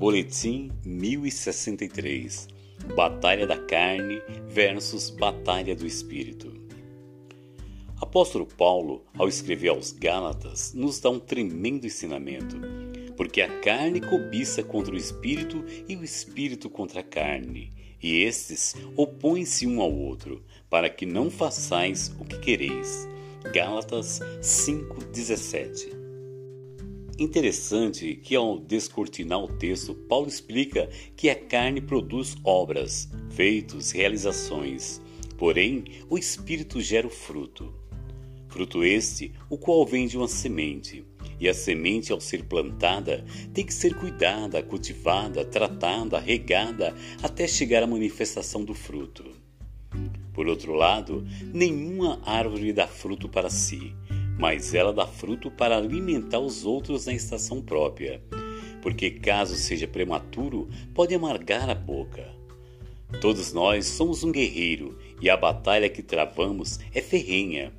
Boletim 1063 Batalha da carne versus Batalha do Espírito. Apóstolo Paulo, ao escrever aos Gálatas, nos dá um tremendo ensinamento, porque a carne cobiça contra o espírito e o espírito contra a carne, e estes opõem-se um ao outro, para que não façais o que quereis. Gálatas 5:17 Interessante que, ao descortinar o texto, Paulo explica que a carne produz obras, feitos, realizações, porém o espírito gera o fruto. Fruto este, o qual vem de uma semente, e a semente, ao ser plantada, tem que ser cuidada, cultivada, tratada, regada, até chegar à manifestação do fruto. Por outro lado, nenhuma árvore dá fruto para si, mas ela dá fruto para alimentar os outros na estação própria, porque caso seja prematuro, pode amargar a boca. Todos nós somos um guerreiro e a batalha que travamos é ferrenha.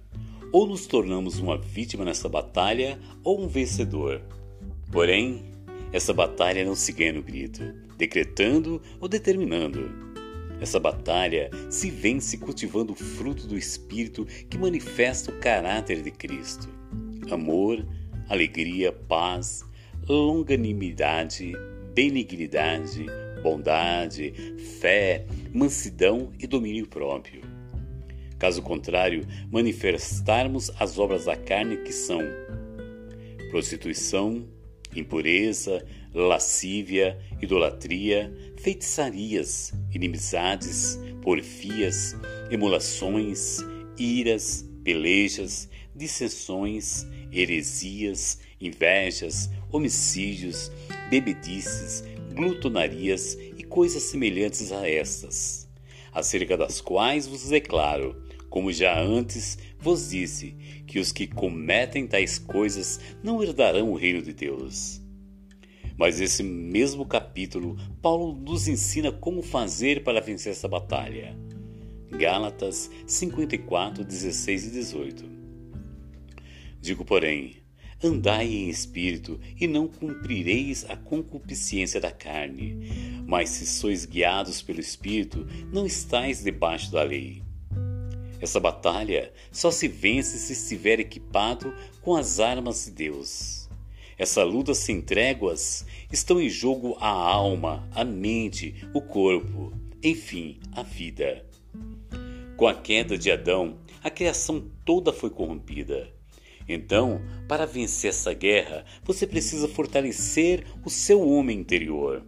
Ou nos tornamos uma vítima nessa batalha ou um vencedor. Porém, essa batalha não se ganha no grito, decretando ou determinando essa batalha se vence cultivando o fruto do Espírito que manifesta o caráter de Cristo: amor, alegria, paz, longanimidade, benignidade, bondade, fé, mansidão e domínio próprio. Caso contrário, manifestarmos as obras da carne que são prostituição, impureza, lascívia, idolatria, feitiçarias, inimizades, porfias, emulações, iras, pelejas, dissensões, heresias, invejas, homicídios, bebedices, glutonarias e coisas semelhantes a estas, acerca das quais vos declaro, como já antes vos disse, que os que cometem tais coisas não herdarão o reino de Deus. Mas esse mesmo capítulo, Paulo nos ensina como fazer para vencer essa batalha. Gálatas 54, 16 e 18. Digo, porém, andai em espírito e não cumprireis a concupiscência da carne. Mas se sois guiados pelo espírito, não estáis debaixo da lei. Essa batalha só se vence se estiver equipado com as armas de Deus. Essa luta sem tréguas estão em jogo a alma, a mente, o corpo, enfim, a vida. Com a queda de Adão, a criação toda foi corrompida. Então, para vencer essa guerra, você precisa fortalecer o seu homem interior.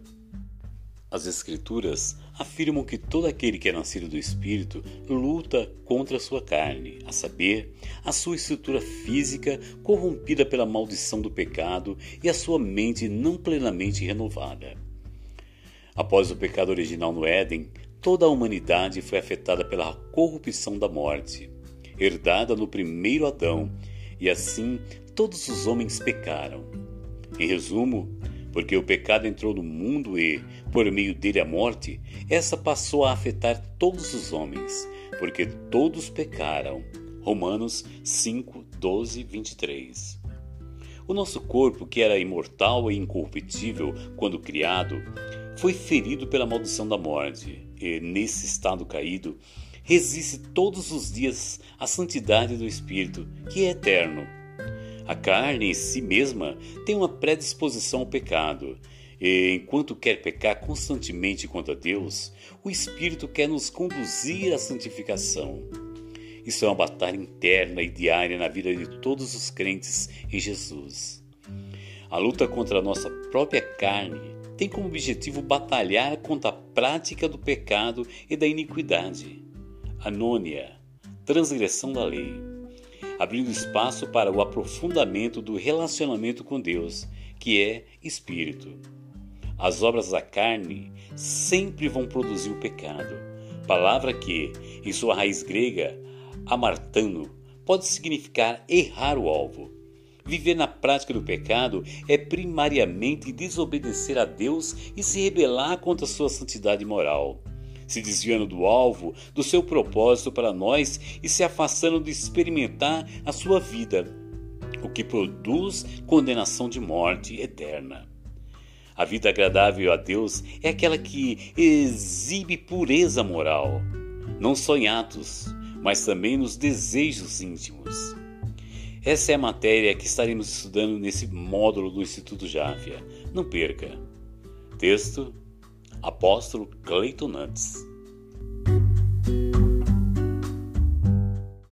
As Escrituras afirmam que todo aquele que é nascido do Espírito luta contra a sua carne, a saber, a sua estrutura física corrompida pela maldição do pecado e a sua mente não plenamente renovada. Após o pecado original no Éden, toda a humanidade foi afetada pela corrupção da morte, herdada no primeiro Adão, e assim todos os homens pecaram. Em resumo, porque o pecado entrou no mundo e, por meio dele a morte, essa passou a afetar todos os homens, porque todos pecaram. Romanos 5, 12, 23. O nosso corpo, que era imortal e incorruptível quando criado, foi ferido pela maldição da morte, e nesse estado caído, resiste todos os dias à santidade do Espírito, que é eterno a carne em si mesma tem uma predisposição ao pecado, e enquanto quer pecar constantemente contra Deus, o Espírito quer nos conduzir à santificação. Isso é uma batalha interna e diária na vida de todos os crentes em Jesus. A luta contra a nossa própria carne tem como objetivo batalhar contra a prática do pecado e da iniquidade. Anônia, transgressão da lei abrindo espaço para o aprofundamento do relacionamento com Deus, que é espírito. As obras da carne sempre vão produzir o pecado, palavra que, em sua raiz grega, amartano, pode significar errar o alvo. Viver na prática do pecado é primariamente desobedecer a Deus e se rebelar contra sua santidade moral se desviando do alvo, do seu propósito para nós e se afastando de experimentar a sua vida, o que produz condenação de morte eterna. A vida agradável a Deus é aquela que exibe pureza moral, não só em atos, mas também nos desejos íntimos. Essa é a matéria que estaremos estudando nesse módulo do Instituto Jávia. Não perca. Texto: Apóstolo Cleiton Nantes.